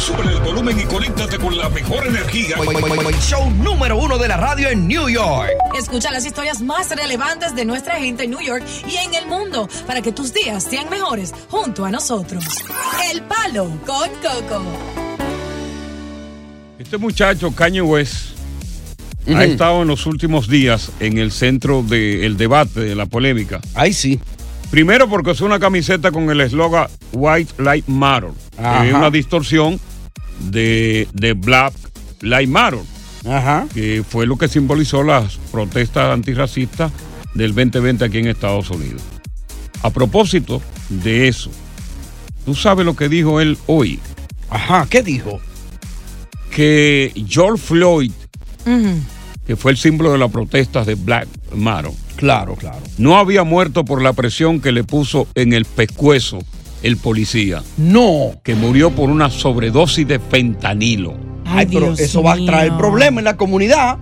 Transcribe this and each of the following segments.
Sube el volumen y conéctate con la mejor energía. Show número uno de la radio en New York. Escucha las historias más relevantes de nuestra gente en New York y en el mundo para que tus días sean mejores junto a nosotros. El Palo con Coco. Este muchacho, Kanye West, ha estado en los últimos días en el centro del debate, de la polémica. Ahí sí. Primero porque es una camiseta con el eslogan White Light Matter. Ajá. Es una distorsión de, de Black Light Matter, Ajá. que fue lo que simbolizó las protestas antirracistas del 2020 aquí en Estados Unidos. A propósito de eso, tú sabes lo que dijo él hoy, Ajá. ¿Qué dijo? que George Floyd, que fue el símbolo de las protestas de Black Matter, Claro, claro. no había muerto por la presión que le puso en el pescuezo el policía, No. que murió por una sobredosis de fentanilo. Ay, pero Dios eso va a traer problemas en la comunidad.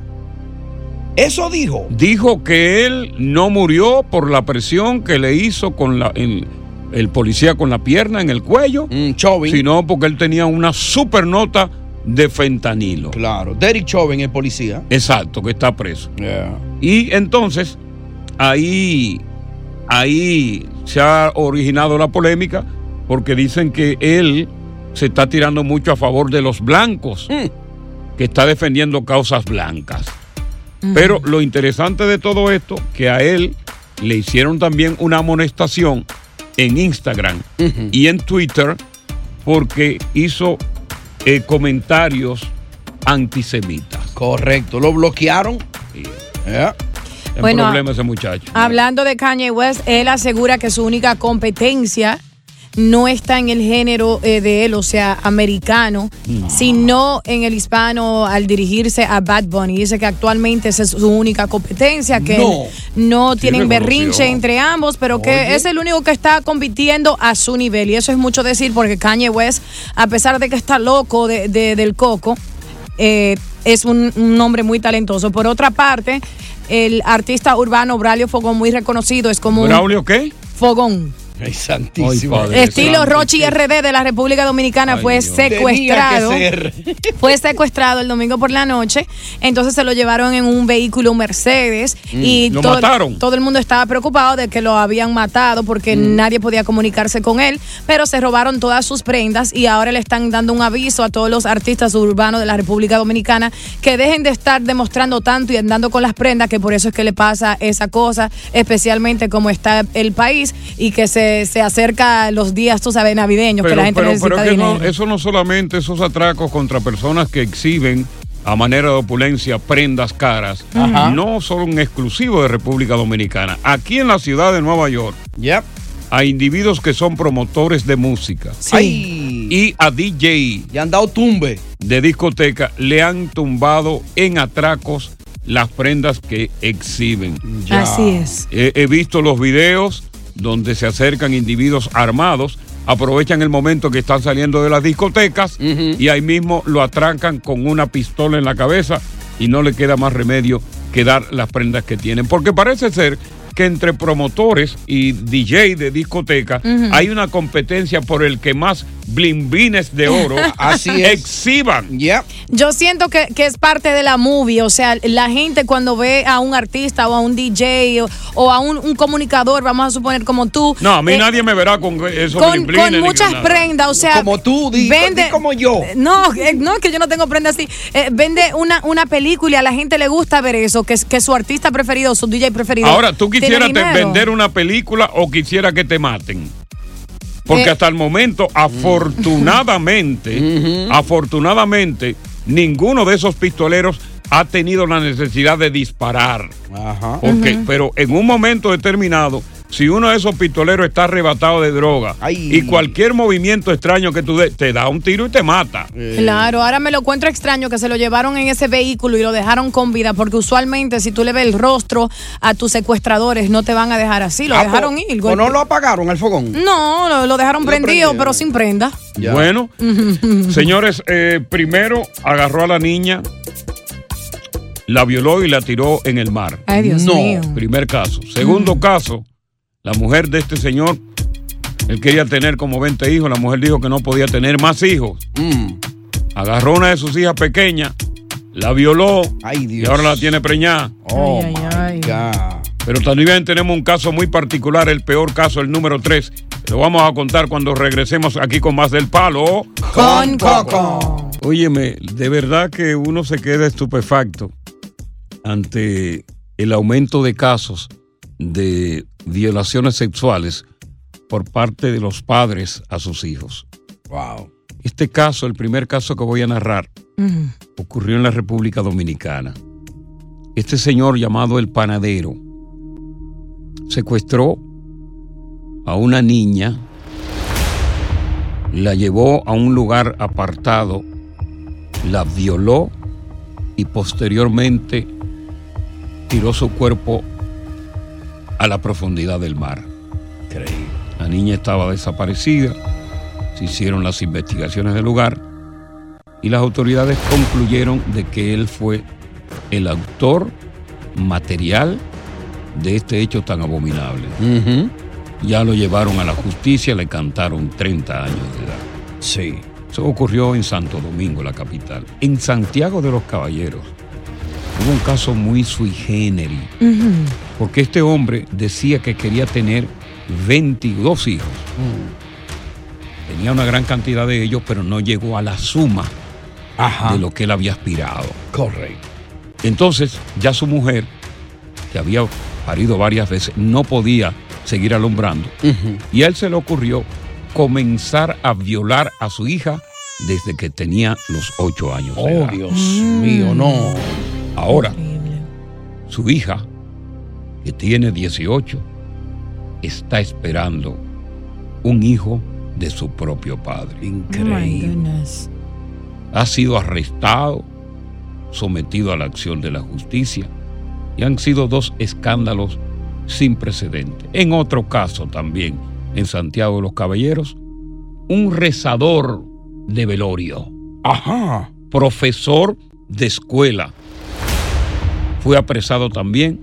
Eso dijo. Dijo que él no murió por la presión que le hizo con la, el, el policía con la pierna en el cuello, Mm, Chauvin. sino porque él tenía una super nota de fentanilo. Claro. Derek Chauvin, el policía. Exacto, que está preso. Yeah. Y entonces, ahí, ahí se ha originado la polémica porque dicen que él se está tirando mucho a favor de los blancos, que está defendiendo causas blancas. Pero lo interesante de todo esto, que a él le hicieron también una amonestación en Instagram y en Twitter porque hizo eh, comentarios antisemitas. Correcto. Lo bloquearon. Yeah. Bueno, problema ese muchacho. Hablando de Kanye West, él asegura que su única competencia no está en el género eh, de él, o sea, americano, sino en el hispano al dirigirse a Bad Bunny. Dice que actualmente esa es su única competencia, que No. tienen berrinche entre ambos, pero que es el único que está compitiendo a su nivel. Y eso es mucho decir porque Kanye West, a pesar de que está loco de- de- del coco, eh, es un, un hombre muy talentoso. Por otra parte, el artista urbano Braulio Fogón, muy reconocido, es como un ¿Braulio qué? fogón. Ay, santísimo. Ay, padre. Estilo santo, Rochi. RD de la República Dominicana Ay, fue Dios. secuestrado. Fue secuestrado el domingo por la noche. Entonces se lo llevaron en un vehículo Mercedes. y Mm. ¿Lo todo, mataron? todo el mundo estaba preocupado de que lo habían matado porque Mm. nadie podía comunicarse con él. Pero se robaron todas sus prendas y ahora le están dando un aviso a todos los artistas urbanos de la República Dominicana que dejen de estar demostrando tanto y andando con las prendas, que por eso es que le pasa esa cosa, especialmente como está el país y que se, se acerca los días, tú sabes, navideños, que la gente pero, necesita pero que dinero. no, eso no solamente esos atracos contra personas que exhiben a manera de opulencia prendas caras, Ajá. no son exclusivos de República Dominicana. Aquí en la ciudad de Nueva York Yep. hay individuos que son promotores de música Sí. Ay. y a DJ Ya han dado tumbe. de discoteca le han tumbado en atracos las prendas que exhiben. Ya. Así es. He, he visto los videos donde se acercan individuos armados, aprovechan el momento que están saliendo de las discotecas y ahí mismo lo atrancan con una pistola en la cabeza y no le queda más remedio que dar las prendas que tienen. Porque parece ser que entre promotores y DJ de discoteca hay una competencia por el que más blimbines de oro Así es. exhiban. Ya. Yo siento que, que es parte de la movie, o sea, la gente cuando ve a un artista o a un DJ o, o a un, un comunicador, vamos a suponer como tú. No, a mí eh, nadie me verá con esos con, con muchas prendas, o sea, Como tú, di- vende, di como yo. No, eh, no es que yo no tengo prendas así. Eh, vende una, una película y a la gente le gusta ver eso, que, es- que su artista preferido, su DJ preferido. Ahora, ¿tú tiene te- dinero. vender una película o quisiera que te maten? Porque Eh. hasta el momento, afortunadamente, afortunadamente, ninguno de esos pistoleros ha tenido la necesidad de disparar. Ajá. Porque, Pero en un momento determinado, si uno de esos pistoleros está arrebatado de droga Ay. y cualquier movimiento extraño que tú des, te da un tiro y te mata. Claro, ahora me lo encuentro extraño que se lo llevaron en ese vehículo y lo dejaron con vida, porque usualmente si tú le ves el rostro a tus secuestradores no te van a dejar así, lo Ah, dejaron pues, ir. ¿O no lo apagaron al fogón? No, lo, lo dejaron Lo prendido, prendieron. pero sin prenda. Ya. Bueno, señores, eh, primero agarró a la niña, la violó y la tiró en el mar. Ay, Dios No. mío. Primer caso. Segundo caso, la mujer de este señor, él quería tener como 20 hijos, la mujer dijo que no podía tener más hijos. Mm. Agarró una de sus hijas pequeñas, la violó Ay, y Dios. ahora la tiene preñada. Oh, Ay, ay, my ay. God. Pero también tenemos un caso muy particular, el peor caso, el número 3. Lo vamos a contar cuando regresemos aquí con más del palo. Con Coco. Óyeme, de verdad que uno se queda estupefacto ante el aumento de casos de violaciones sexuales por parte de los padres a sus hijos. Wow. Este caso, el primer caso que voy a narrar, ocurrió en la República Dominicana. Este señor llamado el panadero secuestró a una niña, la llevó a un lugar apartado, la violó y posteriormente tiró su cuerpo a la profundidad del mar. Increíble. La niña estaba desaparecida, se hicieron las investigaciones del lugar y las autoridades concluyeron de que él fue el autor material de este hecho tan abominable. Ya lo llevaron a la justicia, le cantaron 30 años de edad. Sí. Eso ocurrió en Santo Domingo, la capital. En Santiago de los Caballeros hubo un caso muy sui generis, porque este hombre decía que quería tener 22 hijos. Tenía una gran cantidad de ellos, pero no llegó a la suma Ajá. de lo que él había aspirado. Correcto. Entonces, ya su mujer, que había parido varias veces, no podía seguir alumbrando. Y a él se le ocurrió comenzar a violar a su hija desde que tenía los ocho años. de Oh, edad. Dios mío, no. Ahora, su hija, que tiene 18, está esperando un hijo de su propio padre. Increíble. Ha sido arrestado, sometido a la acción de la justicia y han sido dos escándalos sin precedente. En otro caso también, en Santiago de los Caballeros, un rezador de velorio, Ajá. profesor de escuela, fue apresado también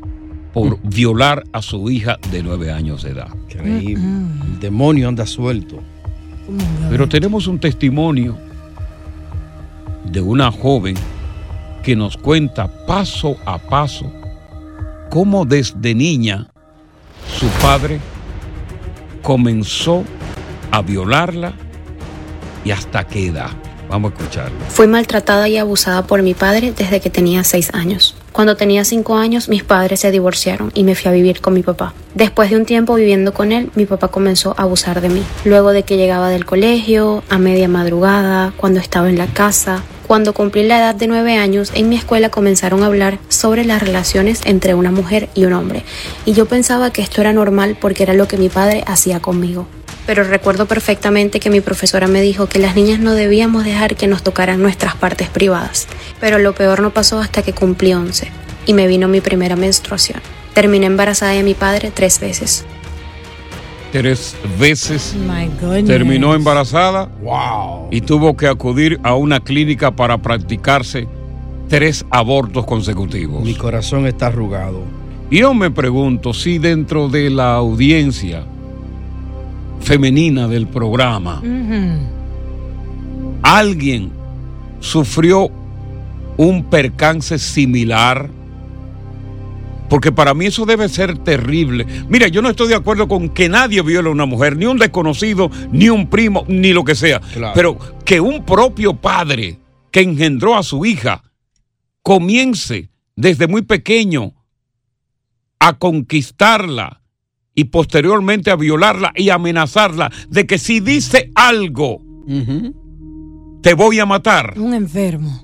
por violar a su hija de nueve años de edad. Increíble. El demonio anda suelto. Pero tenemos un testimonio de una joven que nos cuenta paso a paso cómo desde niña su padre comenzó a violarla y hasta qué edad. Vamos a escucharlo. Fui maltratada y abusada por mi padre desde que tenía 6 años. Cuando tenía 5 años, mis padres se divorciaron y me fui a vivir con mi papá. Después de un tiempo viviendo con él, mi papá comenzó a abusar de mí. Luego de que llegaba del colegio, a media madrugada, cuando estaba en la casa, cuando cumplí la edad de 9 años, en mi escuela comenzaron a hablar sobre las relaciones entre una mujer y un hombre. Y yo pensaba que esto era normal porque era lo que mi padre hacía conmigo. Pero recuerdo perfectamente que mi profesora me dijo que las niñas no debíamos dejar que nos tocaran nuestras partes privadas. Pero lo peor no pasó hasta que cumplí 11 y me vino mi primera menstruación. Terminé embarazada de mi padre tres veces. Tres veces My goodness. terminó embarazada Wow. y tuvo que acudir a una clínica para practicarse tres abortos consecutivos. Mi corazón está arrugado. Y yo me pregunto si dentro de la audiencia femenina del programa alguien sufrió un percance similar. Porque para mí eso debe ser terrible. Mira, yo no estoy de acuerdo con que nadie viole a una mujer, ni un desconocido, ni un primo, ni lo que sea. Claro. Pero que un propio padre que engendró a su hija comience desde muy pequeño a conquistarla y posteriormente a violarla y amenazarla de que si dice algo, te voy a matar. Un enfermo.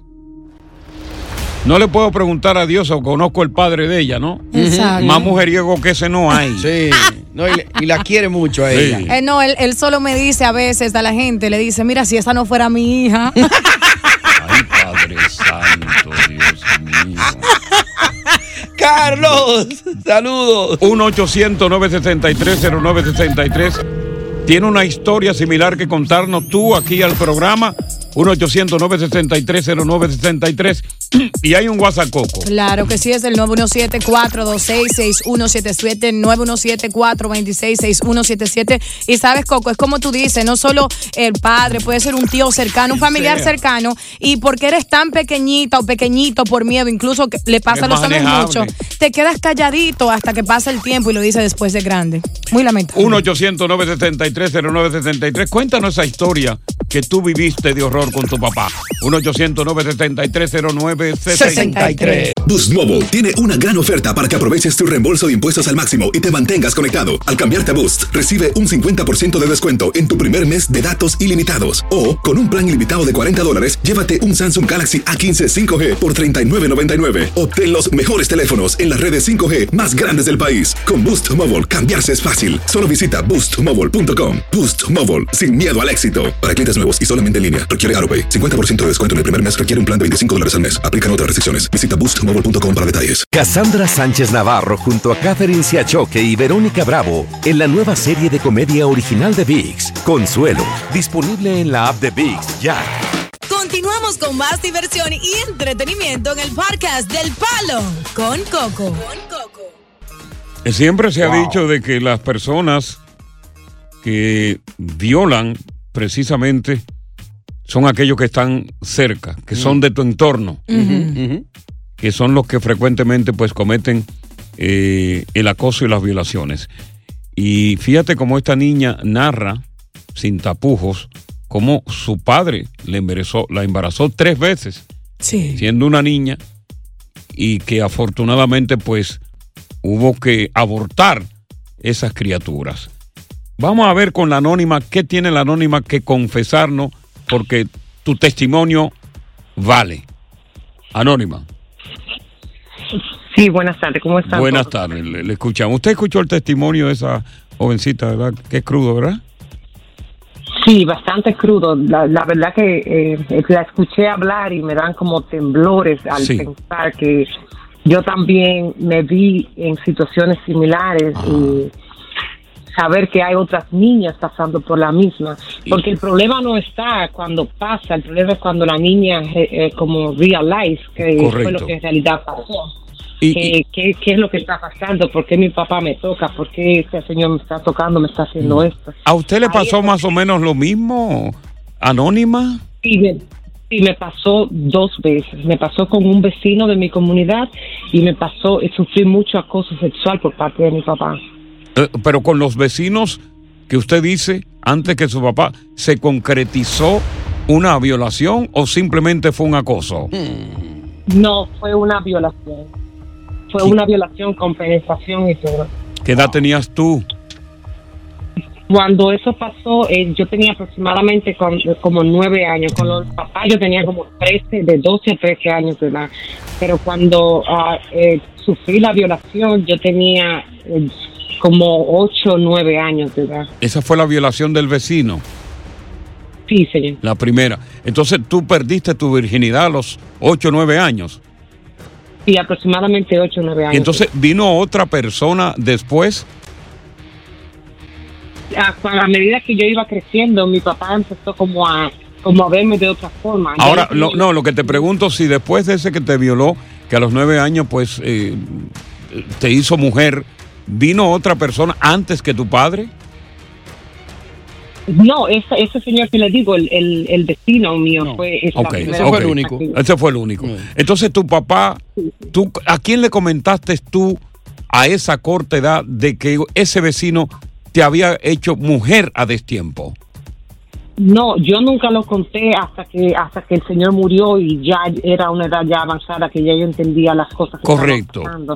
No le puedo preguntar a Dios o conozco el padre de ella, ¿no? Exacto. Más mujeriego que ese no hay. Sí. No, y, le- y la quiere mucho a Sí. ella. Eh, no, él, él solo me dice a veces a la gente, le dice, mira, si esa no fuera mi hija. Ay, Padre Santo, Dios mío. Carlos, saludos. 1-800-963-0963. ¿Tiene una historia similar que contarnos tú aquí al programa? 1-800-963-0963. Y hay un WhatsApp Coco. Claro que sí, es el 917-426-6177, 917-426-6177. Y sabes, Coco, es como tú dices, no solo el padre, puede ser un tío cercano, un familiar sea. cercano, y porque eres tan pequeñita o pequeñito por miedo, incluso que le pasa a los hombres mucho, te quedas calladito hasta que pasa el tiempo y lo dices después de grande. Muy lamentable. 1-800-973-0973. Cuéntanos esa historia que tú viviste de horror con tu papá. 1-800-973-0963. Boost Mobile tiene una gran oferta para que aproveches tu reembolso de impuestos al máximo y te mantengas conectado. Al cambiarte a Boost, recibe un 50% de descuento en tu primer mes de datos ilimitados. O, con un plan ilimitado de 40 dólares, llévate un Samsung Galaxy A15 5G por $39.99. Obtén los mejores teléfonos en las redes 5G más grandes del país. Con Boost Mobile, cambiarse es fácil. Solo visita boostmobile.com. Boost Mobile, sin miedo al éxito. Para clientes nuevos y solamente en línea, requiere AroPay. 50% de descuento en el primer mes requiere un plan de 25 dólares al mes. Aplican otras restricciones. Visita boostmobile.com para detalles. Cassandra Sánchez Navarro junto a Catherine Siachoque y Verónica Bravo en la nueva serie de comedia original de VIX, Consuelo, disponible en la app de VIX ya. Continuamos con más diversión y entretenimiento en el podcast del Palo con Coco. Siempre se ha dicho de que las personas que violan precisamente son aquellos que están cerca, que son de tu entorno, que son los que frecuentemente pues cometen eh, el acoso y las violaciones. Y fíjate cómo esta niña narra, sin tapujos, cómo su padre le embarazó, la embarazó tres veces, Sí. siendo una niña, y que afortunadamente pues hubo que abortar esas criaturas. Vamos a ver con la anónima qué tiene la anónima que confesarnos, porque tu testimonio vale. Anónima, Sí, buenas tardes, ¿cómo están? buenas tardes, le, le escuchamos. Usted escuchó el testimonio de esa jovencita, ¿verdad? Que es crudo, ¿verdad? Sí, bastante crudo. La, la verdad que eh, la escuché hablar y me dan como temblores al Sí. pensar que yo también me vi en situaciones similares y saber que hay otras niñas pasando por la misma. Porque el problema no está cuando pasa, el problema es cuando la niña eh, eh, como realize que fue Correcto. lo que en realidad pasó. Y- ¿Qué es lo que está pasando? ¿Por qué mi papá me toca? ¿Por qué este señor me está tocando, me está haciendo esto? ¿A usted le pasó más o menos lo mismo, Anónima? Sí, me, sí, me pasó dos veces. Me pasó con un vecino de mi comunidad y me pasó, eh, sufrí mucho acoso sexual por parte de mi papá. Eh, pero con los vecinos que usted dice, antes que su papá, ¿se concretizó una violación o simplemente fue un acoso? No, fue una violación. Fue una violación con penetración y todo. ¿Qué edad tenías tú? Cuando eso pasó, eh, yo tenía aproximadamente con- como nueve años. Con los papás yo tenía como 13, de 12 a 13 años de edad. Pero cuando ah, eh, sufrí la violación, yo tenía eh, como 8 o 9 años de edad. Esa fue la violación del vecino, Sí, señor. la primera. Entonces tú perdiste tu virginidad a los 8 o 9 años. Sí, aproximadamente 8 o 9 años. Y entonces vino otra persona después. a, a medida que yo iba creciendo, mi papá empezó como a como a verme de otra forma. Ahora, no lo- no, lo que te pregunto, si después de ese que te violó, que a los 9 años, pues, eh, te hizo mujer, ¿vino otra persona antes que tu padre? No, ese, ese señor que le digo, el, el, el destino mío fue esa Ok, primera ok. vez. Ese fue el único. Entonces tu papá, tú, ¿a quién le comentaste tú a esa corta edad de que ese vecino te había hecho mujer a destiempo? No, yo nunca lo conté hasta que hasta que el señor murió y ya era una edad ya avanzada que ya yo entendía las cosas que Correcto. pasando.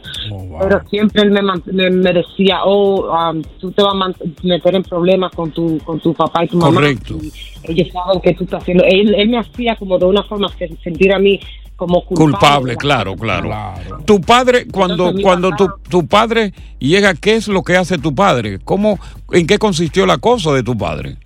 Pero siempre él me, me, me decía, oh, um, tú te vas a meter en problemas con tu con tu papá y tu mamá. Correcto. Y ellos saben que tú estás haciendo. Él, él me hacía como de una forma que sentir a mí como culpable. Culpable, claro, claro. Tu padre, cuando, Entonces, cuando tu, tu padre llega, ¿qué es lo que hace tu padre? ¿Cómo, ¿En qué consistió el acoso de tu padre?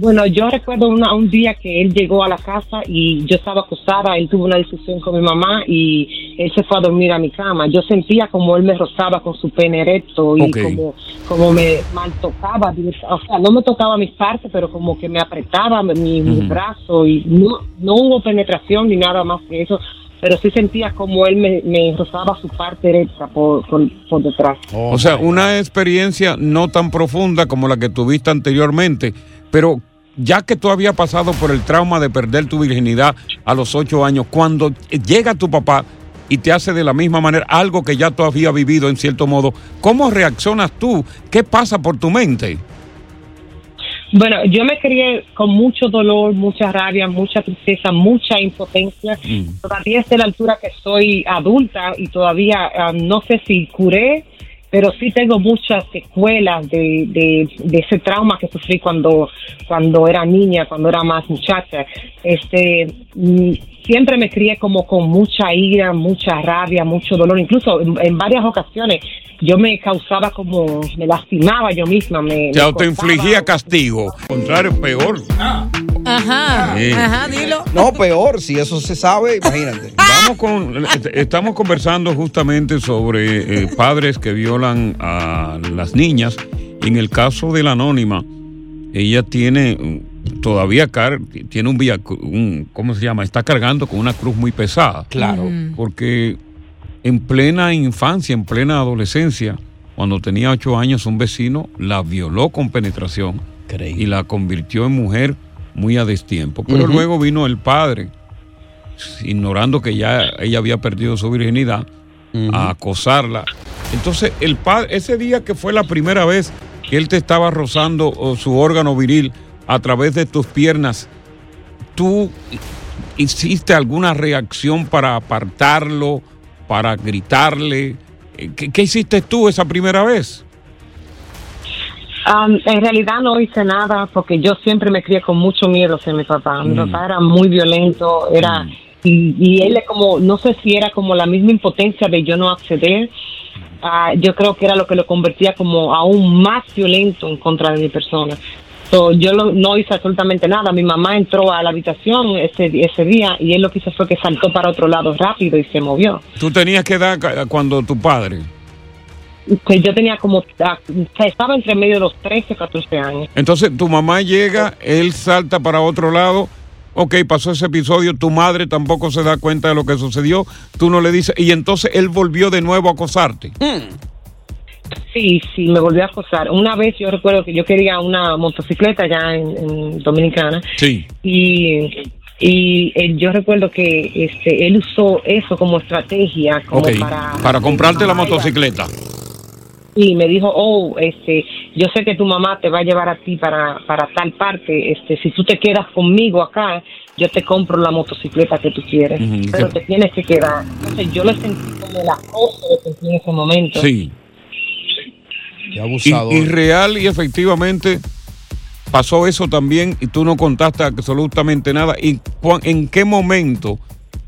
Bueno, yo recuerdo una- un día que él llegó a la casa y yo estaba acostada, él tuvo una discusión con mi mamá y él se fue a dormir a mi cama. Yo sentía como él me rozaba con su pene erecto y como, como me mal tocaba, o sea, no me tocaba mis partes, pero como que me apretaba mi, mi brazo y no, no hubo penetración ni nada más que eso, pero sí sentía como él me, me rozaba su parte erecta por, por, por detrás. o sea, una experiencia no tan profunda como la que tuviste anteriormente, pero ya que tú habías pasado por el trauma de perder tu virginidad a los ocho años, cuando llega tu papá y te hace de la misma manera algo que ya tú habías vivido en cierto modo, ¿cómo reaccionas tú? ¿Qué pasa por tu mente? Bueno, yo me crié con mucho dolor, mucha rabia, mucha tristeza, mucha impotencia. Todavía es de la altura que soy adulta y todavía ah, no sé si curé, pero sí tengo muchas secuelas de, de, de ese trauma que sufrí cuando, cuando era niña, cuando era más muchacha. Este, mm, siempre me crié como con mucha ira, mucha rabia, mucho dolor. Incluso en, en varias ocasiones yo me causaba como, me lastimaba yo misma. Me, Te me autoinfligía castigo. Contrario, peor. Ajá, Sí. ajá, dilo. No, peor, si eso se sabe, imagínate. Vamos con, est- estamos conversando justamente sobre eh, padres que violan a las niñas. En el caso de la anónima, ella tiene todavía car tiene un, via- un ¿cómo se llama? Está cargando con una cruz muy pesada. Claro. Porque en plena infancia, en plena adolescencia, cuando tenía ocho años, un vecino la violó con penetración y la convirtió en mujer muy a destiempo. Pero luego vino el padre, ignorando que ya ella había perdido su virginidad, a acosarla. Entonces, el padre, ese día que fue la primera vez que él te estaba rozando su órgano viril a través de tus piernas, ¿tú hiciste alguna reacción para apartarlo, para gritarle? ¿Qué, qué hiciste tú esa primera vez? Um, en realidad no hice nada porque yo siempre me crié con mucho miedo hacia mi papá. Mi Mm. papá era muy violento, era y, y él como, no sé si era como la misma impotencia de yo no acceder. Ah, yo creo que era lo que lo convertía como aún más violento en contra de mi persona. So, yo lo- no hice absolutamente nada. Mi mamá entró a la habitación ese, ese día y él lo que hizo fue que saltó para otro lado rápido y se movió. ¿Tú tenías que dar ca- cuando tu padre? Que yo tenía como, ah, estaba entre medio de los 13 y 14 años. Entonces tu mamá llega, él salta para otro lado. Ok, pasó ese episodio, tu madre tampoco se da cuenta de lo que sucedió, tú no le dices, y entonces él volvió de nuevo a acosarte. Sí, sí, me volvió a acosar. Una vez yo recuerdo que yo quería una motocicleta allá en, en Dominicana Sí. y, y eh, yo recuerdo que este él usó eso como estrategia como para para comprarte la motocicleta. Y me dijo, oh, este, yo sé que tu mamá te va a llevar a ti para, para tal parte, este, si tú te quedas conmigo acá, yo te compro la motocicleta que tú quieres, pero te tienes que quedar. Entonces yo le sentí como el acoso que sentí en ese momento. Sí. Qué Y, abusador. y real y efectivamente pasó eso también y tú no contaste absolutamente nada. ¿Y cuán- en qué momento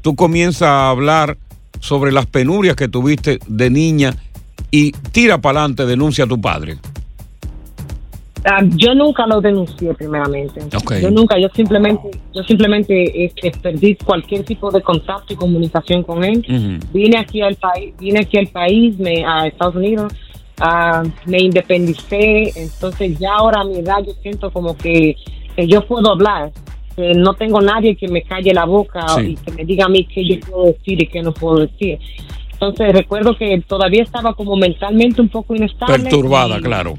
tú comienzas a hablar sobre las penurias que tuviste de niña y tira para adelante, denuncia a tu padre? Ah, yo nunca lo denuncié primeramente. Yo nunca, yo simplemente, yo simplemente este, perdí cualquier tipo de contacto y comunicación con él. Ujú. Vine aquí al país, vine aquí al país, me, a Estados Unidos, me independicé, entonces ya ahora a mi edad yo siento como que, que yo puedo hablar, que no tengo nadie que me calle la boca Sí. y que me diga a mí qué yo puedo decir y qué no puedo decir. Entonces recuerdo que todavía estaba como mentalmente un poco inestable. Perturbada, y- claro.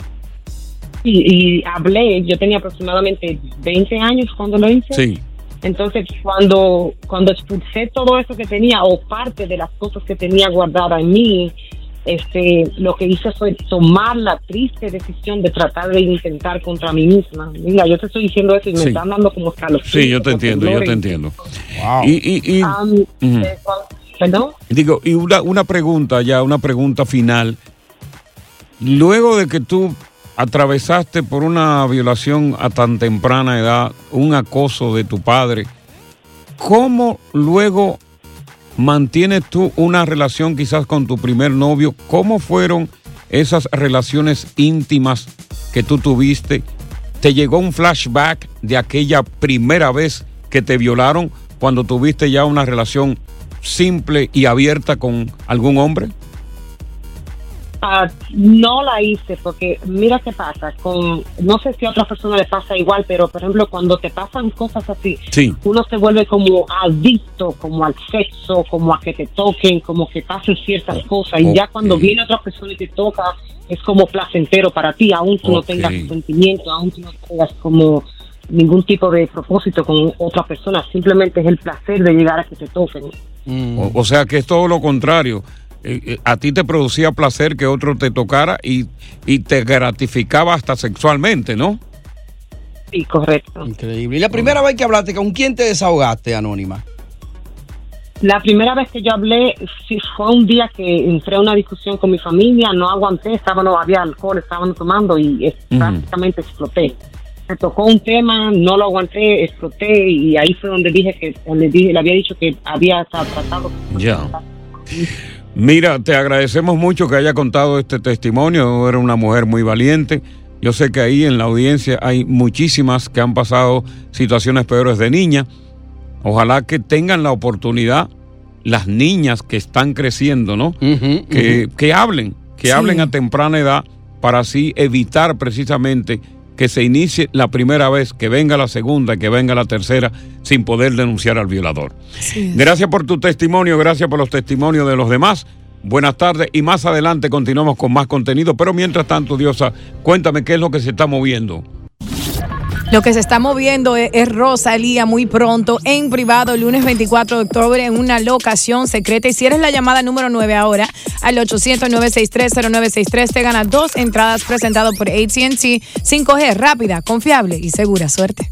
Y, y hablé, yo tenía aproximadamente 20 años cuando lo hice. Sí. Entonces, cuando, cuando expulsé todo eso que tenía, o parte de las cosas que tenía guardada en mí, este, lo que hice fue tomar la triste decisión de tratar de intentar contra mí misma. Mira, yo te estoy diciendo eso y me Sí. están dando como escalofríos. Sí, yo te entiendo, yo te entiendo. Y, y- y- Am, Ujú. eh, cuan- ¿Perdón? Digo, y una, una pregunta ya, una pregunta final. Luego de que tú atravesaste por una violación a tan temprana edad, un acoso de tu padre, ¿cómo luego mantienes tú una relación quizás con tu primer novio? ¿Cómo fueron esas relaciones íntimas que tú tuviste? ¿Te llegó un flashback de aquella primera vez que te violaron cuando tuviste ya una relación simple y abierta con algún hombre? Ah, no la hice porque mira qué pasa con no sé si a otras personas les pasa igual pero por ejemplo cuando te pasan cosas así Sí. uno se vuelve como adicto como al sexo como a que te toquen como que pasen ciertas cosas y ya cuando viene otra persona y te toca es como placentero para ti aún tú no tengas sentimiento aún tú no tengas como ningún tipo de propósito con otra persona simplemente es el placer de llegar a que te toquen O, o sea que es todo lo contrario. Eh, eh, a ti te producía placer que otro te tocara y, y te gratificaba hasta sexualmente, ¿no? Sí, correcto. Increíble. ¿Y la primera vez que hablaste, con quién te desahogaste, Anónima? La primera vez que yo hablé sí, fue un día que entré a una discusión con mi familia, no aguanté, estaba, no había alcohol, estaban tomando y eh, Ujú. prácticamente exploté. Tocó un tema, no lo aguanté, exploté y ahí fue donde dije que le, dije, le había dicho que había tra- tratado. Ya. Mira, te agradecemos mucho que haya contado este testimonio. Era una mujer muy valiente. Yo sé que ahí en la audiencia hay muchísimas que han pasado situaciones peores de niña. Ojalá que tengan la oportunidad las niñas que están creciendo, ¿no? que, que hablen, que Sí. hablen a temprana edad para así evitar precisamente que se inicie la primera vez, que venga la segunda, que venga la tercera, sin poder denunciar al violador. Gracias por tu testimonio, gracias por los testimonios de los demás. Buenas tardes y más adelante continuamos con más contenido, pero mientras tanto, Diosa, cuéntame qué es lo que se está moviendo. Lo que se está moviendo es, es Rosalía muy pronto en privado, el lunes 24 de octubre, en una locación secreta. Y si eres la llamada número 9 ahora, al 800-963-0963, te ganas dos entradas presentadas por ATT 5G, rápida, confiable y segura. Suerte.